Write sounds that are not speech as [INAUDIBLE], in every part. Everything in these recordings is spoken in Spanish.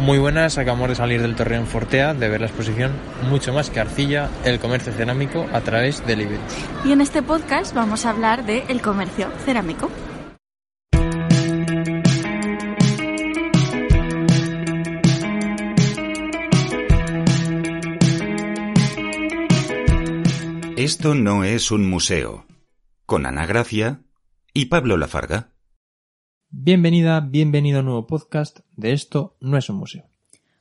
Muy buenas, acabamos de salir del Torreón Fortea de ver la exposición Mucho más que arcilla, el comercio cerámico a través del Iberus. Y en este podcast vamos a hablar de el comercio cerámico. Esto no es un museo. Con Ana Gracia y Pablo Lafarga. Bienvenida, bienvenido a un nuevo podcast de Esto no es un museo.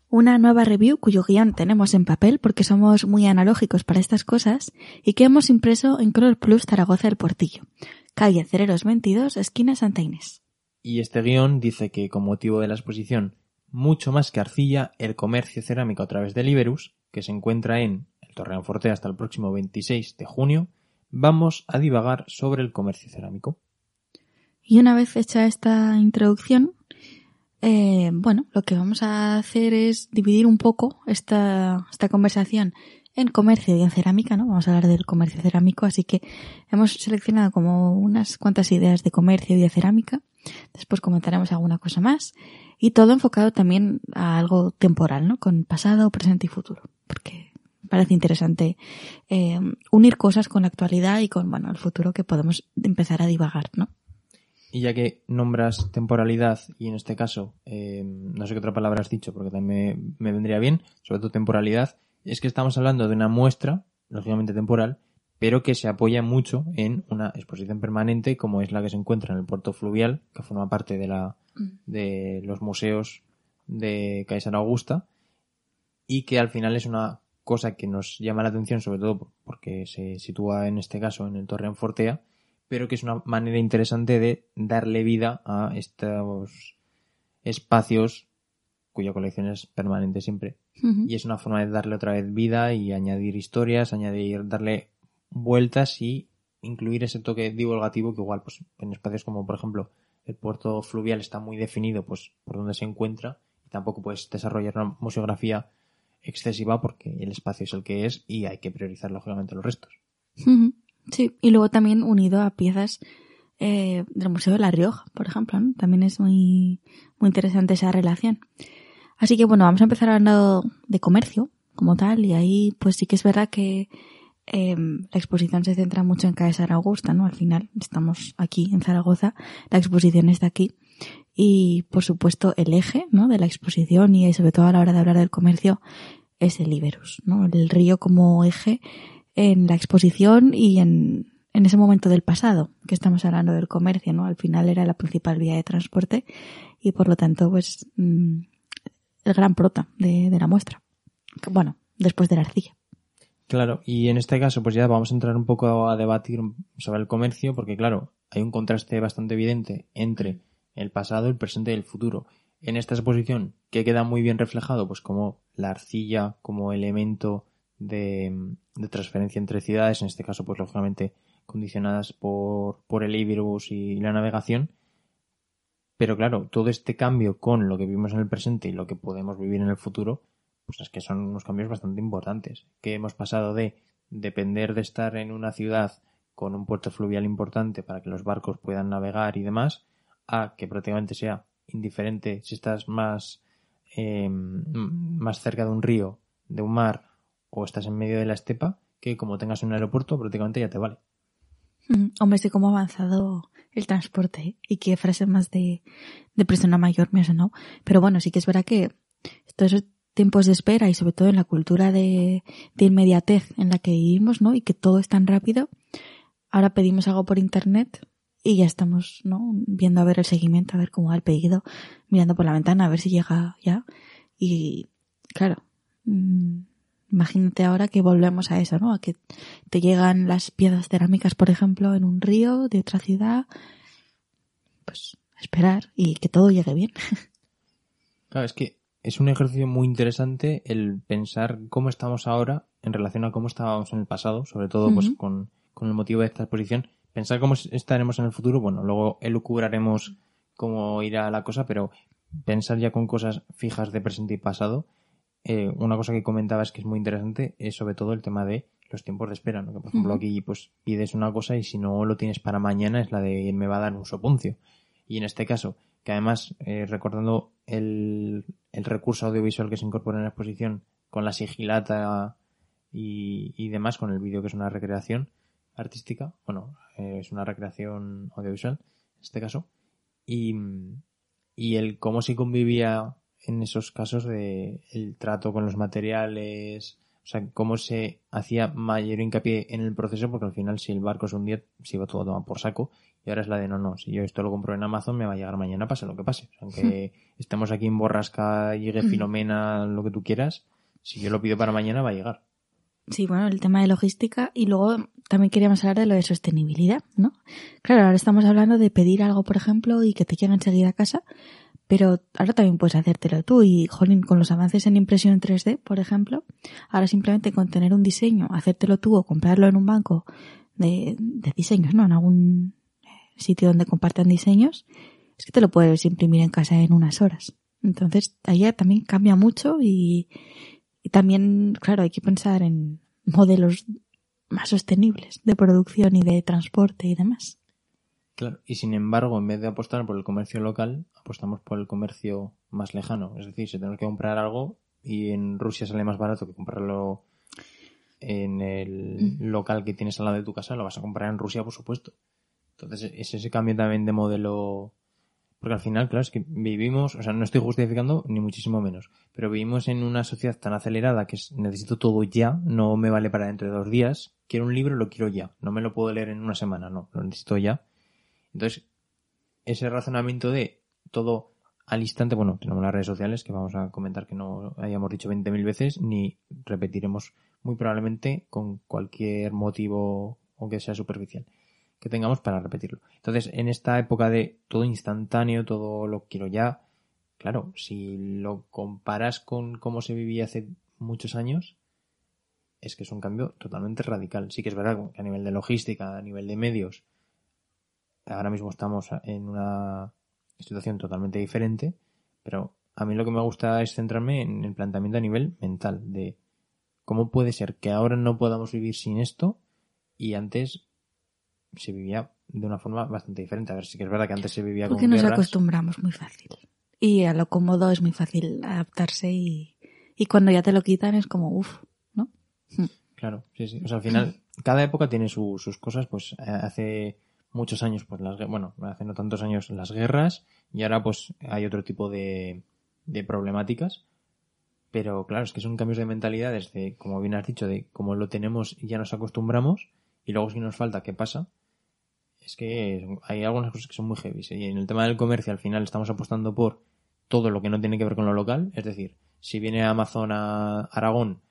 Una nueva review cuyo guion tenemos en papel porque somos muy analógicos para estas cosas y que hemos impreso en Color Plus Zaragoza del Portillo, calle Cereros 22, esquina Santa Inés. Y este guion dice que con motivo de la exposición Mucho más que arcilla, el comercio cerámico a través del Iberus, que se encuentra en el Torreón Forte hasta el próximo 26 de junio, vamos a divagar sobre el comercio cerámico. Y una vez hecha esta introducción, eh, bueno, lo que vamos a hacer es dividir un poco esta, esta conversación en comercio y en cerámica, ¿no? Vamos a hablar del comercio cerámico, así que hemos seleccionado como unas cuantas ideas de comercio y de cerámica. Después comentaremos alguna cosa más. Y todo enfocado también a algo temporal, ¿no? Con pasado, presente y futuro. Porque parece interesante eh, unir cosas con la actualidad y con, bueno, el futuro que podemos empezar a divagar, ¿no? Y ya que nombras temporalidad, y en este caso, eh, no sé qué otra palabra has dicho, porque también me, me vendría bien, sobre todo temporalidad, es que estamos hablando de una muestra, lógicamente temporal, pero que se apoya mucho en una exposición permanente como es la que se encuentra en el puerto fluvial, que forma parte de la de los museos de Caesar Augusta y que al final es una cosa que nos llama la atención sobre todo porque se sitúa en este caso en el Torreón Fortea, pero que es una manera interesante de darle vida a estos espacios cuya colección es permanente siempre. Y es una forma de darle otra vez vida y añadir historias, añadir, darle vueltas y incluir ese toque divulgativo que igual pues en espacios como por ejemplo el puerto fluvial está muy definido pues por donde se encuentra y tampoco puedes desarrollar una museografía excesiva porque el espacio es el que es y hay que priorizar lógicamente los restos. Sí, y luego también unido a piezas eh, del Museo de La Rioja, por ejemplo, ¿no? También es muy, muy interesante esa relación. Así que bueno, vamos a empezar hablando de comercio como tal y ahí pues sí que es verdad que eh, la exposición se centra mucho en Caesar Augusta, ¿no? Al final estamos aquí en Zaragoza, la exposición está aquí y por supuesto el eje, ¿no? De la exposición y sobre todo a la hora de hablar del comercio es el Iberus, ¿no? El río como eje en la exposición y en, en ese momento del pasado, que estamos hablando del comercio, ¿no? Al final era la principal vía de transporte y por lo tanto, pues, mm, el gran prota de, de la muestra. Bueno, después de la arcilla. Claro, y en este caso pues ya vamos a entrar un poco a debatir sobre el comercio porque claro, hay un contraste bastante evidente entre el pasado, el presente y el futuro. En esta exposición que queda muy bien reflejado pues como la arcilla como elemento de, transferencia entre ciudades, en este caso pues lógicamente condicionadas por, por el Iberus y la navegación. Pero claro, todo este cambio con lo que vivimos en el presente y lo que podemos vivir en el futuro, pues es que son unos cambios bastante importantes. Que hemos pasado de depender de estar en una ciudad con un puerto fluvial importante para que los barcos puedan navegar y demás, a que prácticamente sea indiferente si estás más, eh, más cerca de un río, de un mar, o estás en medio de la estepa, que como tengas un aeropuerto prácticamente ya te vale. Mm, Hombre, sé cómo ha avanzado el transporte y qué frase más de, persona mayor me sonado. Pero bueno, sí que es verdad que estos tiempos de espera y sobre todo en la cultura de, de inmediatez en la que vivimos, ¿no? Y que todo es tan rápido. Ahora pedimos algo por internet y ya estamos, ¿no? Viendo a ver el seguimiento, a ver cómo va el pedido, mirando por la ventana a ver si llega ya. Y claro, mm, imagínate ahora que volvemos a eso, ¿no? A que te llegan las piezas cerámicas, por ejemplo, en un río de otra ciudad. Pues esperar y que todo llegue bien. [LAUGHS] Claro, es que es un ejercicio muy interesante el pensar cómo estamos ahora en relación a cómo estábamos en el pasado, sobre todo pues con, con el motivo de esta exposición. Pensar cómo estaremos en el futuro, bueno, luego elucubraremos cómo irá la cosa, pero pensar ya con cosas fijas de presente y pasado. Eh, una cosa que comentaba es que es muy interesante es sobre todo el tema de los tiempos de espera, ¿no? Que por ejemplo aquí pues pides una cosa y si no lo tienes para mañana es la de me va a dar un sopuncio. Y en este caso, que además, eh, recordando el, el, recurso audiovisual que se incorpora en la exposición con la sigilata y, y demás, con el vídeo que es una recreación artística, bueno, eh, es una recreación audiovisual en este caso, y, y el cómo se convivía en esos casos de el trato con los materiales, o sea, cómo se hacía mayor hincapié en el proceso, porque al final si el barco es un día, se iba todo a tomar por saco, y ahora es la de no, no, si yo esto lo compro en Amazon me va a llegar mañana, pase lo que pase. aunque estemos aquí en Borrasca, llegue Filomena, lo que tú quieras, si yo lo pido para mañana va a llegar. Sí, bueno, el tema de logística y luego también queríamos hablar de lo de sostenibilidad, ¿no? Claro, ahora estamos hablando de pedir algo, por ejemplo, y que te llegue enseguida a casa, pero ahora también puedes hacértelo tú y, jolín, con los avances en impresión en 3D, por ejemplo, ahora simplemente con tener un diseño, hacértelo tú o comprarlo en un banco de, de diseños, ¿no? En algún sitio donde compartan diseños, es que te lo puedes imprimir en casa en unas horas. Entonces, ahí también cambia mucho y, y también, claro, hay que pensar en modelos más sostenibles de producción y de transporte y demás. Claro, y sin embargo, en vez de apostar por el comercio local, apostamos por el comercio más lejano. Es decir, si tenemos que comprar algo y en Rusia sale más barato que comprarlo en el mm. local que tienes al lado de tu casa, lo vas a comprar en Rusia, por supuesto. Entonces, es ese cambio también de modelo porque al final, claro, es que vivimos, o sea, no estoy justificando ni muchísimo menos, pero vivimos en una sociedad tan acelerada que necesito todo ya, no me vale para dentro de dos días, quiero un libro, lo quiero ya, no me lo puedo leer en una semana, no, lo necesito ya. Entonces, ese razonamiento de todo al instante, bueno, tenemos las redes sociales que vamos a comentar que no hayamos dicho 20.000 veces, ni repetiremos muy probablemente con cualquier motivo, aunque sea superficial que tengamos para repetirlo. Entonces, en esta época de todo instantáneo, todo lo quiero ya, claro, si lo comparas con cómo se vivía hace muchos años, es que es un cambio totalmente radical. Sí que es verdad que a nivel de logística, a nivel de medios, ahora mismo estamos en una situación totalmente diferente, pero a mí lo que me gusta es centrarme en el planteamiento a nivel mental de cómo puede ser que ahora no podamos vivir sin esto y antes se vivía de una forma bastante diferente. A ver, sí que es verdad que antes se vivía Porque nos acostumbramos muy fácil. Y a lo cómodo es muy fácil adaptarse y, y cuando ya te lo quitan es como uff, ¿no? Claro, sí, sí. O sea, al final, cada época tiene sus cosas, pues eh, hace muchos años, pues las, bueno, hace no tantos años las guerras y ahora pues hay otro tipo de, de problemáticas. Pero claro, es que son cambios de mentalidad desde, como bien has dicho, de cómo lo tenemos y ya nos acostumbramos y luego si nos falta, ¿qué pasa? es que hay algunas cosas que son muy heavy. Y en el tema del comercio, al final estamos apostando por todo lo que no tiene que ver con lo local. Es decir, si viene Amazon a Aragón,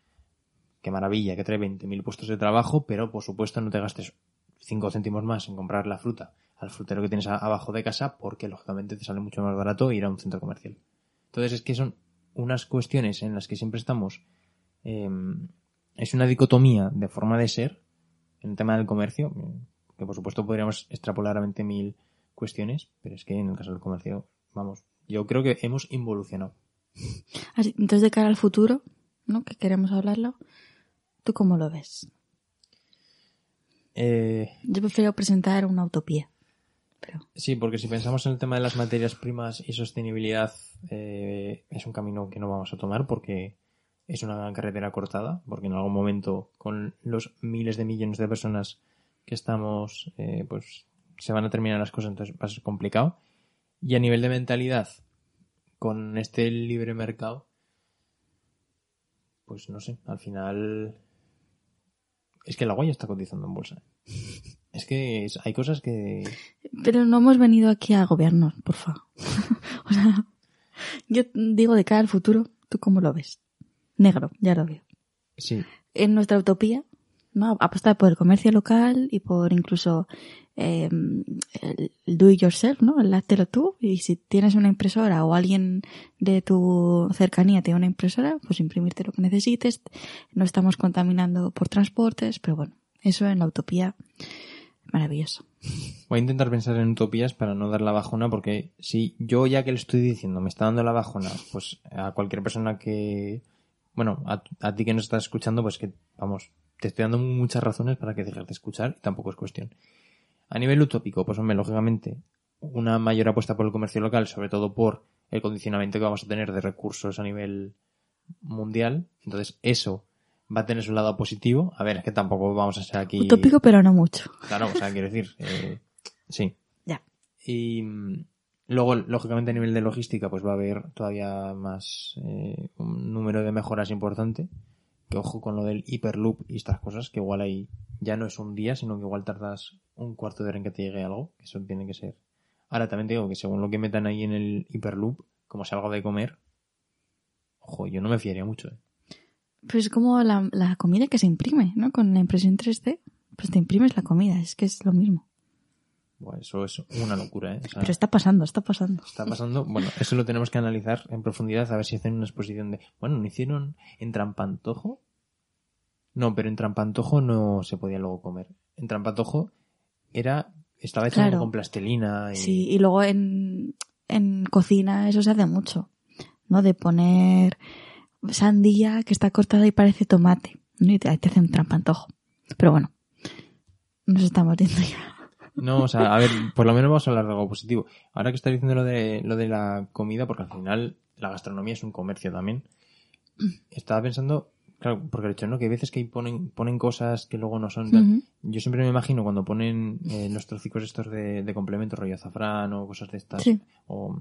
qué maravilla, que trae 20.000 puestos de trabajo, pero por supuesto no te gastes 5 céntimos más en comprar la fruta al frutero que tienes abajo de casa, porque lógicamente te sale mucho más barato ir a un centro comercial. Entonces es que son unas cuestiones en las que siempre estamos. Em, es una dicotomía de forma de ser en el tema del comercio que por supuesto podríamos extrapolar a 20.000 cuestiones, pero es que en el caso del comercio, vamos, yo creo que hemos involucionado. entonces, de cara al futuro, ¿no? Que queremos hablarlo, ¿tú cómo lo ves? Eh, yo prefiero presentar una utopía. Pero... Sí, porque si pensamos en el tema de las materias primas y sostenibilidad, eh, es un camino que no vamos a tomar porque es una carretera cortada, porque en algún momento, con los miles de millones de personas que estamos, eh, pues se van a terminar las cosas, entonces va a ser complicado. Y a nivel de mentalidad, con este libre mercado, pues no sé, al final es que el agua ya está cotizando en bolsa. Es que hay cosas que... Pero no hemos venido aquí a gobiernos, por favor. [LAUGHS] o sea, yo digo de cara al futuro, ¿tú cómo lo ves? Negro, ya lo veo. Sí. En nuestra utopía, ¿no? Apostar por el comercio local y por incluso eh, el, do it yourself, ¿no? El háztelo tú. Y si tienes una impresora o alguien de tu cercanía tiene una impresora, pues imprimirte lo que necesites. No estamos contaminando por transportes, pero bueno, eso en la utopía, maravilloso. Voy a intentar pensar en utopías para no dar la bajona, porque si yo ya que le estoy diciendo me está dando la bajona, pues a cualquier persona que, bueno, a, a ti que nos estás escuchando, pues que, vamos, te estoy dando muchas razones para que dejes de escuchar y tampoco es cuestión. A nivel utópico, pues hombre, lógicamente, una mayor apuesta por el comercio local, sobre todo por el condicionamiento que vamos a tener de recursos a nivel mundial. Entonces, eso va a tener su lado positivo. A ver, es que tampoco vamos a ser aquí. Utópico, pero no mucho. Claro, o sea, quiero decir, eh, sí. Ya. Y mm, luego, lógicamente, a nivel de logística, pues va a haber todavía más eh, un número de mejoras importante. Que ojo con lo del hyperloop y estas cosas, que igual ahí ya no es un día, sino que igual tardas un cuarto de hora en que te llegue algo. que Eso tiene que ser. Ahora también te digo que según lo que metan ahí en el hyperloop, como sea algo de comer, ojo, yo no me fiaría mucho. ¿eh? Pues es como la, la comida que se imprime, ¿no? Con la impresión 3D, pues te imprimes la comida, es que es lo mismo. Bueno, eso es una locura, ¿eh? O sea, Pero está pasando, está pasando. está pasando. Bueno, eso lo tenemos que analizar en profundidad a ver si hacen una exposición de. Bueno, ¿no hicieron en Trampantojo? No, pero en Trampantojo no se podía luego comer. En Trampantojo era. Estaba hecho Claro. con plastilina y. Sí, y luego en, en cocina eso se hace mucho, ¿no? De poner sandía que está cortada y parece tomate, ¿no? Y te, te hace un trampantojo. Pero bueno, nos estamos yendo ya. No, o sea, a ver, por lo menos vamos a hablar de algo positivo. Ahora que estás diciendo lo de, lo de la comida, porque al final la gastronomía es un comercio también. Estaba pensando, claro, porque de hecho, ¿no? Que hay veces que ponen, ponen cosas que luego no son. Yo siempre me imagino cuando ponen eh, los trocicos estos de, de complemento, rollo azafrán o cosas de estas, Sí. o,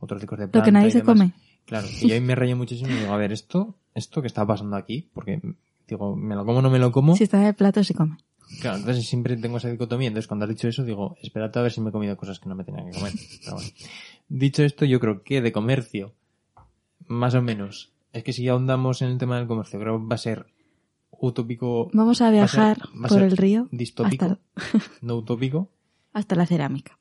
o trocicos de Lo planta que nadie y se demás. come. Claro, y yo ahí me rayé muchísimo y digo, a ver, esto, esto que está pasando aquí, porque digo, ¿me lo como o no me lo como? Si está en el plato se come. Claro, entonces siempre tengo esa dicotomía. Entonces, cuando has dicho eso, digo, espérate a ver si me he comido cosas que no me tenía que comer. Pero bueno. Dicho esto, yo creo que de comercio, más o menos, es que si ahondamos en el tema del comercio, creo que va a ser utópico, Vamos a Va a ser- viajar va por el río distópico, hasta, no utópico. hasta la cerámica.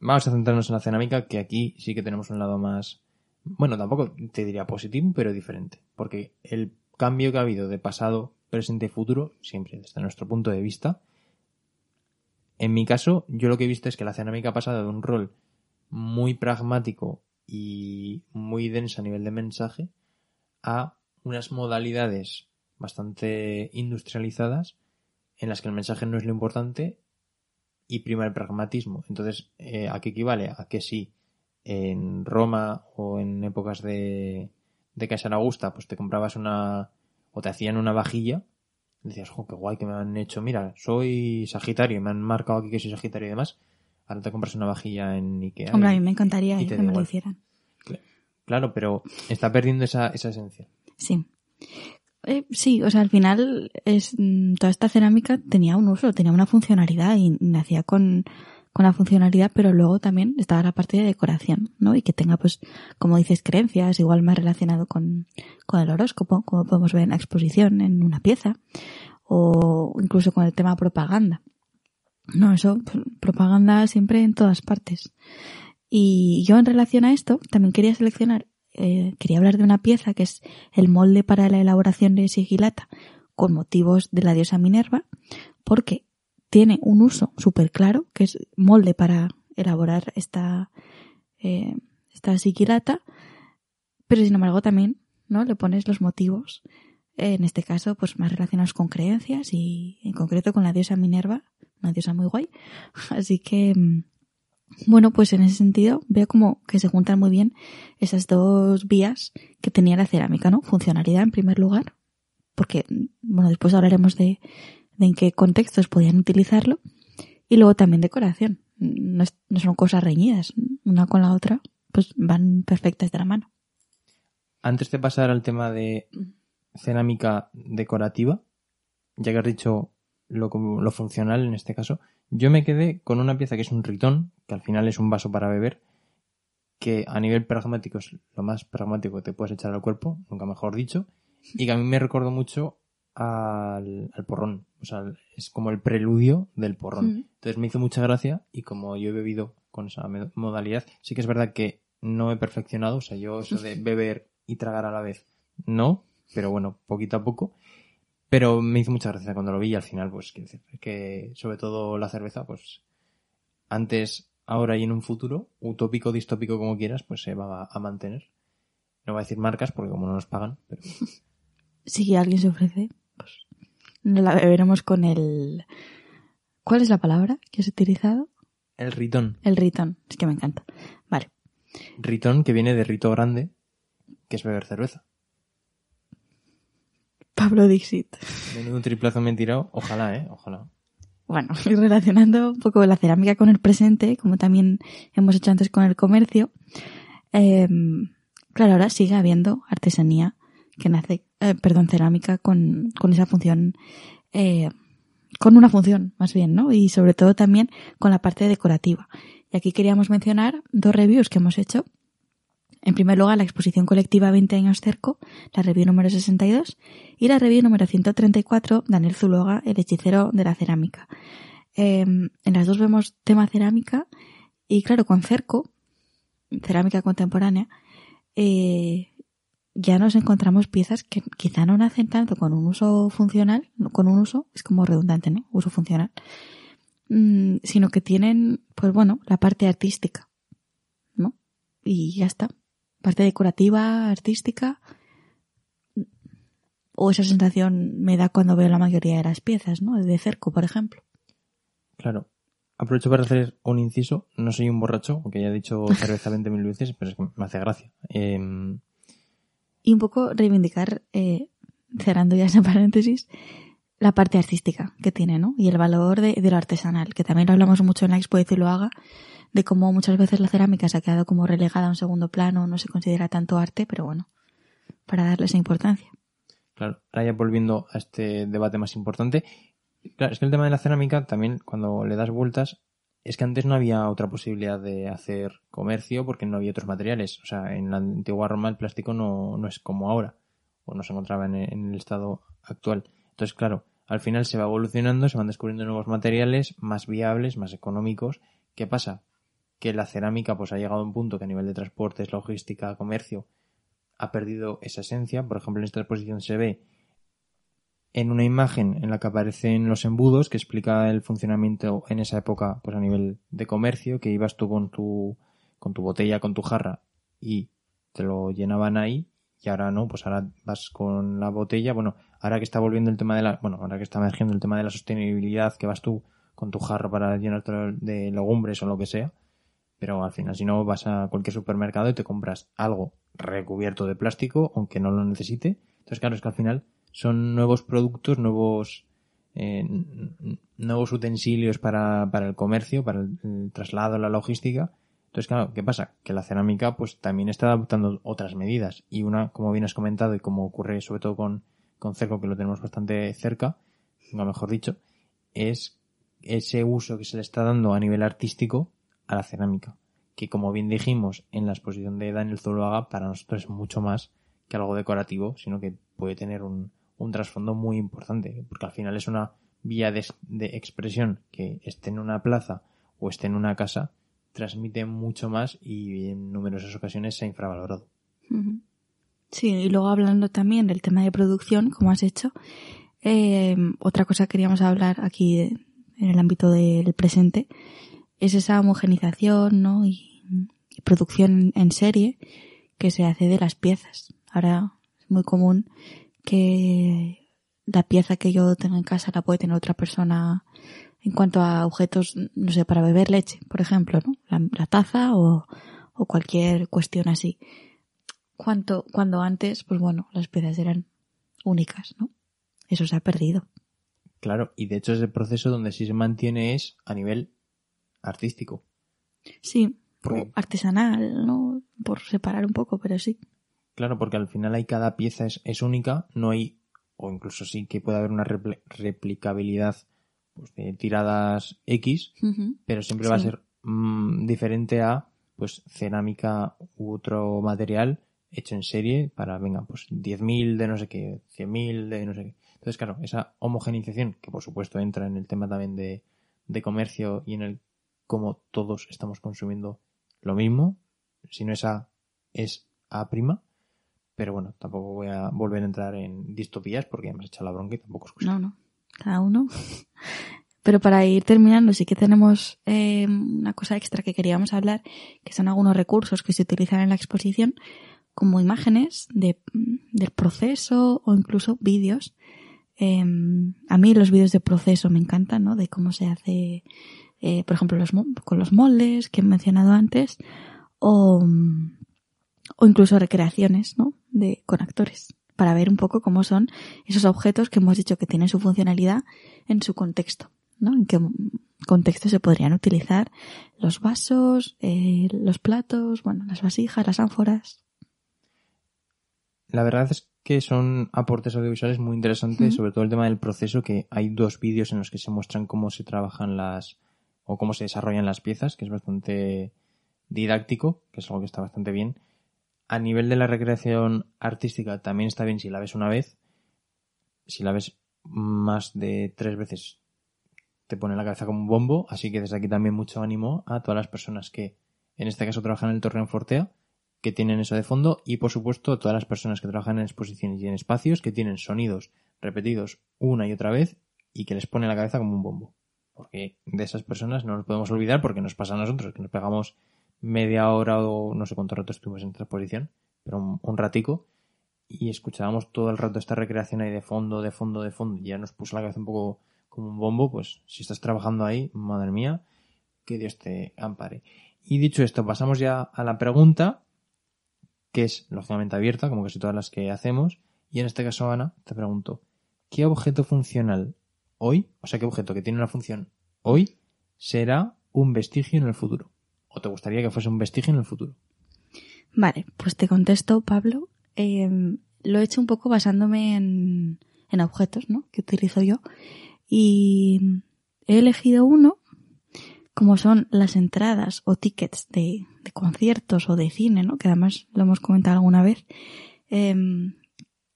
Vamos a centrarnos en la cerámica, que aquí sí que tenemos un lado más, bueno, tampoco te diría positivo, pero diferente. Porque el cambio que ha habido de pasado, presente y futuro, siempre desde nuestro punto de vista, en mi caso, yo lo que he visto es que la cerámica ha pasado de un rol muy pragmático y muy densa a nivel de mensaje a unas modalidades bastante industrializadas en las que el mensaje no es lo importante y prima el pragmatismo. Entonces, eh, ¿a qué equivale? A que si en Roma o en épocas de, de Caesar Augusta, pues te comprabas una o te hacían una vajilla, decías, jo, qué guay que me han hecho, mira, soy Sagitario, me han marcado aquí que soy Sagitario y demás. Ahora te compras una vajilla en Ikea. Hombre, a mí me encantaría y eh, que me lo hicieran. Claro, pero está perdiendo esa, esa esencia. Sí. Eh, sí, o sea, al final es mm, toda esta cerámica tenía un uso, tenía una funcionalidad y nacía con, con la funcionalidad, pero luego también estaba la parte de decoración, ¿no? Y que tenga, pues, como dices, creencias, igual más relacionado con, con el horóscopo, como podemos ver en la exposición, en una pieza, o incluso con el tema propaganda. No, eso, propaganda siempre en todas partes. Y yo en relación a esto también quería seleccionar, eh, quería hablar de una pieza que es el molde para la elaboración de sigilata con motivos de la diosa Minerva, porque tiene un uso súper claro, que es molde para elaborar esta, eh, esta sigilata, pero sin embargo también ¿no? le pones los motivos, eh, en este caso pues más relacionados con creencias y en concreto con la diosa Minerva, una diosa muy guay. [LAUGHS] Así que, mm, bueno, pues en ese sentido veo como que se juntan muy bien esas dos vías que tenía la cerámica, ¿no? Funcionalidad en primer lugar, porque, bueno, después hablaremos de, en qué contextos podían utilizarlo, y luego también decoración. No, no son cosas reñidas, una con la otra, pues van perfectas de la mano. Antes de pasar al tema de cerámica decorativa, ya que has dicho lo, lo funcional en este caso, yo me quedé con una pieza que es un ritón, que al final es un vaso para beber, que a nivel pragmático es lo más pragmático que te puedes echar al cuerpo, nunca mejor dicho, y que a mí me recordó mucho al, al porrón. O sea, es como el preludio del porrón. Mm. Entonces me hizo mucha gracia y como yo he bebido con esa modalidad, sí que es verdad que no he perfeccionado. O sea, yo eso de [LAUGHS] beber y tragar a la vez, no. Pero bueno, poquito a poco. Pero me hizo mucha gracia cuando lo vi y al final, pues, quiero decir, que sobre todo la cerveza, pues, antes, ahora y en un futuro, utópico, distópico, como quieras, pues se va a, mantener. No voy a decir marcas porque como no nos pagan, pero [LAUGHS] Si alguien se ofrece, nos la beberemos con el... ¿Cuál es la palabra que has utilizado? el ritón. El ritón. Es que me encanta. Vale. Ritón que viene de rito grande, que es beber cerveza. Pablo Dixit. Menudo triplazo me he tirado, ojalá, eh, ojalá. Bueno, [LAUGHS] y relacionando un poco la cerámica con el presente, como también hemos hecho antes con el comercio, eh, claro, ahora sigue habiendo artesanía que nace, eh, perdón, cerámica con, con esa función, eh, con una función más bien, ¿no? Y sobre todo también con la parte decorativa. Y aquí queríamos mencionar dos reviews que hemos hecho. En primer lugar, la exposición colectiva 20 años cerco, la review número 62, y la review número 134, Daniel Zuloaga, el hechicero de la cerámica. Eh, en las dos vemos tema cerámica, y claro, con cerco, cerámica contemporánea, eh, ya nos encontramos piezas que quizá no nacen tanto con un uso funcional, con un uso, es como redundante, ¿no? Uso funcional, mm, sino que tienen, pues bueno, la parte artística, ¿no? Y ya está. Parte decorativa, artística. O esa sensación me da cuando veo la mayoría de las piezas, ¿no? De cerco, por ejemplo. Claro. Aprovecho para hacer un inciso. No soy un borracho, aunque ya he dicho cerveza 20.000 veces, pero es que me hace gracia. Em, Y un poco reivindicar, eh, cerrando ya ese [LAUGHS] paréntesis, la parte artística que tiene, ¿no? Y el valor de, de lo artesanal, que también lo hablamos mucho en la expo de Zuloaga, de cómo muchas veces la cerámica se ha quedado como relegada a un segundo plano, no se considera tanto arte, pero bueno, para darle esa importancia. Claro, ahora ya volviendo a este debate más importante. Claro, es que el tema de la cerámica también, cuando le das vueltas, es que antes no había otra posibilidad de hacer comercio porque no había otros materiales. O sea, en la antigua Roma el plástico no, no es como ahora, o no se encontraba en en el estado actual. Entonces, claro, al final se va evolucionando, se van descubriendo nuevos materiales más viables, más económicos. ¿Qué pasa? Que la cerámica pues ha llegado a un punto que a nivel de transportes, logística, comercio, ha perdido esa esencia. Por ejemplo, en esta exposición se ve en una imagen en la que aparecen los embudos que explica el funcionamiento en esa época pues a nivel de comercio que ibas tú con tu con tu botella con tu jarra y te lo llenaban ahí y ahora no pues ahora vas con la botella. Bueno ahora que está volviendo el tema de la bueno ahora que está emergiendo el tema de la sostenibilidad que vas tú con tu jarra para llenarte de legumbres o lo que sea pero al final si no vas a cualquier supermercado y te compras algo recubierto de plástico aunque no lo necesite. Entonces claro es que al final son nuevos productos, nuevos eh, nuevos utensilios para, para el comercio, para el, traslado, la logística. Entonces, claro, ¿qué pasa? Que la cerámica pues también está adoptando otras medidas. Y una, como bien has comentado, y como ocurre sobre todo con, con cerco, que lo tenemos bastante cerca, no mejor dicho, es ese uso que se le está dando a nivel artístico a la cerámica. Que como bien dijimos en la exposición de Daniel Zuluaga, para nosotros es mucho más que algo decorativo, sino que puede tener un, un trasfondo muy importante, porque al final es una vía de, de, expresión que esté en una plaza o esté en una casa, transmite mucho más y en numerosas ocasiones se ha infravalorado. Sí, y luego hablando también del tema de producción, como has hecho, eh, otra cosa que queríamos hablar aquí en el ámbito del presente es esa homogenización ¿no? y producción en serie que se hace de las piezas. Ahora es muy común que la pieza que yo tengo en casa la puede tener otra persona en cuanto a objetos, no sé, para beber leche, por ejemplo, ¿no? La, la taza o, o, cualquier cuestión así. Cuanto, cuando antes, pues bueno, las piezas eran únicas, ¿no? Eso se ha perdido. Claro, y de hecho ese proceso donde sí se mantiene es a nivel artístico. Sí, porque... artesanal, ¿no? Por separar un poco, pero sí. Claro, porque al final hay cada pieza es, es única, no hay, o incluso sí que puede haber una repl replicabilidad pues, de tiradas X, uh -huh. pero siempre sí. va a ser mmm, diferente a pues cerámica u otro material hecho en serie para, venga, pues 10.000 de no sé qué, 100.000 de no sé qué. Entonces, claro, esa homogenización, que por supuesto entra en el tema también de, de comercio y en el cómo todos estamos consumiendo lo mismo, si no es A, es A prima, pero bueno, tampoco voy a volver a entrar en distopías porque ya hemos echado la bronca y tampoco es No, no, cada uno. [LAUGHS] Pero para ir terminando, sí que tenemos eh, una cosa extra que queríamos hablar, que son algunos recursos que se utilizan en la exposición, como imágenes de, del proceso o incluso vídeos. Em, a mí los vídeos de proceso me encantan, ¿no? De cómo se hace, eh, por ejemplo, los, con los moldes que he mencionado antes, o, o incluso recreaciones, ¿no? De, con actores, para ver un poco cómo son esos objetos que hemos dicho que tienen su funcionalidad en su contexto, ¿no? En qué contexto se podrían utilizar los vasos, eh, los platos, bueno, las vasijas, las ánforas. La verdad es que son aportes audiovisuales muy interesantes, sobre todo el tema del proceso, que hay dos vídeos en los que se muestran cómo se trabajan las o cómo se desarrollan las piezas, que es bastante didáctico, que es algo que está bastante bien. A nivel de la recreación artística también está bien si la ves una vez. Si la ves más de tres veces te pone la cabeza como un bombo, así que desde aquí también mucho ánimo a todas las personas que en este caso trabajan en el Torreón Fortea que tienen eso de fondo y por supuesto todas las personas que trabajan en exposiciones y en espacios que tienen sonidos repetidos una y otra vez y que les pone la cabeza como un bombo. Porque de esas personas no nos podemos olvidar porque nos pasa a nosotros, que nos pegamos media hora o no sé cuánto rato estuvimos en esta exposición, pero un, ratico y escuchábamos todo el rato esta recreación ahí de fondo, de fondo, de fondo y ya nos puso la cabeza un poco como un bombo, pues si estás trabajando ahí, madre mía, que Dios te ampare. Y dicho esto, pasamos ya a la pregunta que es lógicamente abierta, como casi todas las que hacemos. Y en este caso, Ana, te pregunto, ¿qué objeto funcional hoy, o sea, qué objeto que tiene una función hoy, será un vestigio en el futuro? ¿O te gustaría que fuese un vestigio en el futuro? Vale, pues te contesto, Pablo. Em, lo he hecho un poco basándome en, en objetos, ¿no? Que utilizo yo. Y he elegido uno como son las entradas o tickets de, conciertos o de cine, ¿no? Que además lo hemos comentado alguna vez, eh,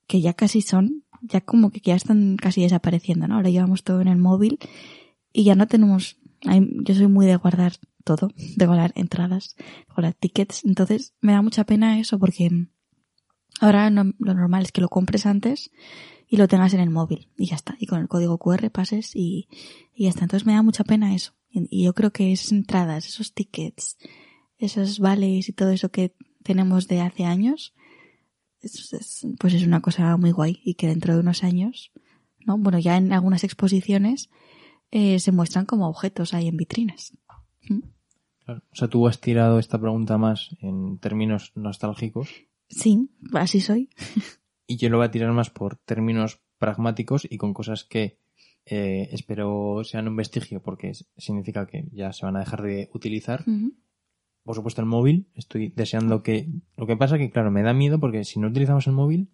que ya casi son, ya como que ya están casi desapareciendo, ¿no? Ahora llevamos todo en el móvil y ya no tenemos, yo soy muy de guardar todo, de guardar entradas, de guardar tickets, entonces me da mucha pena eso porque ahora lo normal es que lo compres antes y lo tengas en el móvil y ya está. Y con el código QR pases y, y ya está. Entonces me da mucha pena eso. Y yo creo que esas entradas, esos tickets, esos vales y todo eso que tenemos de hace años, pues es una cosa muy guay y que dentro de unos años, ¿no? Bueno, ya en algunas exposiciones eh, se muestran como objetos ahí en vitrinas. ¿Mm? Claro. O sea, tú has tirado esta pregunta más en términos nostálgicos. Sí, así soy. y yo lo voy a tirar más por términos pragmáticos y con cosas que eh, espero sean un vestigio porque significa que ya se van a dejar de utilizar. Por supuesto el móvil, estoy deseando que... Lo que pasa que, claro, me da miedo porque si no utilizamos el móvil,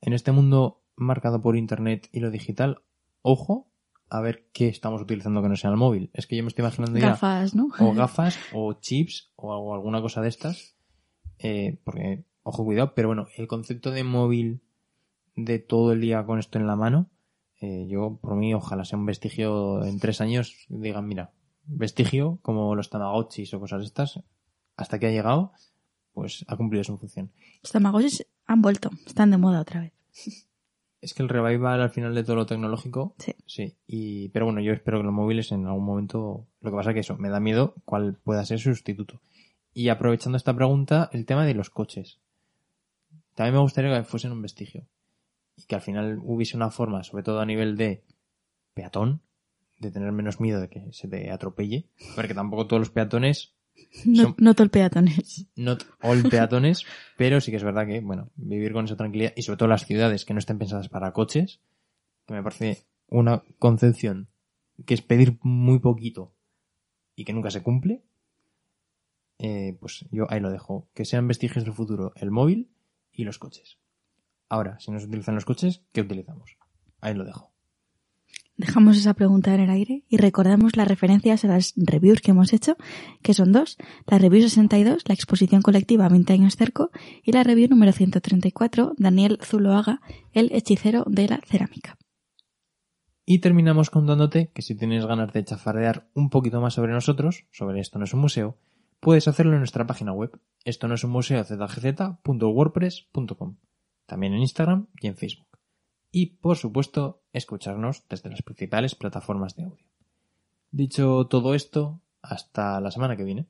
en este mundo marcado por Internet y lo digital, ojo a ver qué estamos utilizando que no sea el móvil. Es que yo me estoy imaginando ya... Gafas, ¿no? O gafas, o chips, o alguna cosa de estas. Eh, porque, ojo, cuidado, pero bueno, el concepto de móvil de todo el día con esto en la mano, eh, yo, por mí, ojalá sea un vestigio en tres años, digan, mira, vestigio, como los Tamagotchis o cosas estas, hasta que ha llegado, pues ha cumplido su función. Los Tamagotchis han vuelto, están de moda otra vez. [LAUGHS] Es que el revival al final de todo lo tecnológico. Sí. Sí. Y, pero bueno, yo espero que los móviles en algún momento. Lo que pasa que eso, me da miedo cuál pueda ser su sustituto. Y aprovechando esta pregunta, el tema de los coches. También me gustaría que fuesen un vestigio y que al final hubiese una forma, sobre todo a nivel de peatón, de tener menos miedo de que se te atropelle. Porque tampoco todos los peatones. No, no el peatones. Not all peatones, [LAUGHS] pero sí que es verdad que, bueno, vivir con esa tranquilidad y sobre todo las ciudades que no estén pensadas para coches, que me parece una concepción que es pedir muy poquito y que nunca se cumple, eh, pues yo ahí lo dejo. Que sean vestigios del futuro el móvil y los coches. Ahora, si no se utilizan los coches, ¿qué utilizamos? Ahí lo dejo. Dejamos esa pregunta en el aire y recordamos las referencias a las reviews que hemos hecho, que son dos. La review 62, la exposición colectiva 20 años cerco, y la review número 134, Daniel Zuloaga, el hechicero de la cerámica. Y terminamos contándote que si tienes ganas de chafardear un poquito más sobre nosotros, sobre esto no es un museo, puedes hacerlo en nuestra página web, esto no es un museo zgz.wordpress.com, también en Instagram y en Facebook. Y por supuesto, escucharnos desde las principales plataformas de audio. Dicho todo esto, hasta la semana que viene.